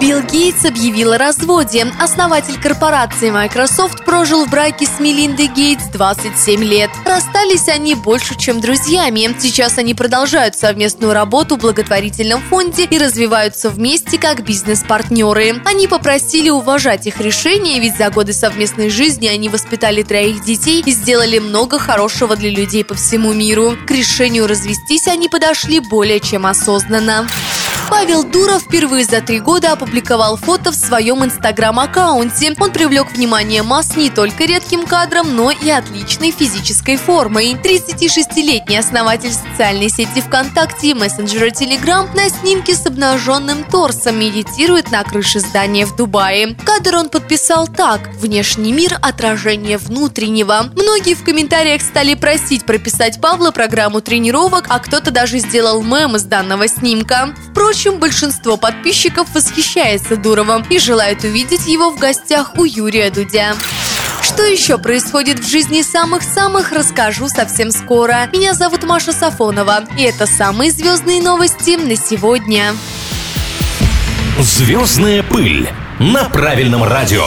Билл Гейтс объявил о разводе. Основатель корпорации Microsoft прожил в браке с Мелиндой Гейтс 27 лет. Расстались они больше, чем друзьями. Сейчас они продолжают совместную работу в благотворительном фонде и развиваются вместе как бизнес-партнеры. Они попросили уважать их решение, ведь за годы совместной жизни они воспитали троих детей и сделали много хорошего для людей по всему миру. К решению развестись они подошли более чем осознанно. Павел Дуров впервые за три года опубликовал фото в своем инстаграм-аккаунте. Он привлек внимание масс не только редким кадром, но и отличной физической формой. 36-летний основатель социальной сети ВКонтакте и мессенджера Telegram на снимке с обнаженным торсом медитирует на крыше здания в Дубае. Кадр он подписал так «Внешний мир – отражение внутреннего». Многие в комментариях стали просить прописать Павла программу тренировок, а кто-то даже сделал мем из данного снимка. Впрочем, большинство подписчиков восхищается Дуровым и желают увидеть его в гостях у Юрия Дудя. Что еще происходит в жизни самых-самых, расскажу совсем скоро. Меня зовут Маша Сафонова, и это самые звездные новости на сегодня. Звездная пыль на правильном радио.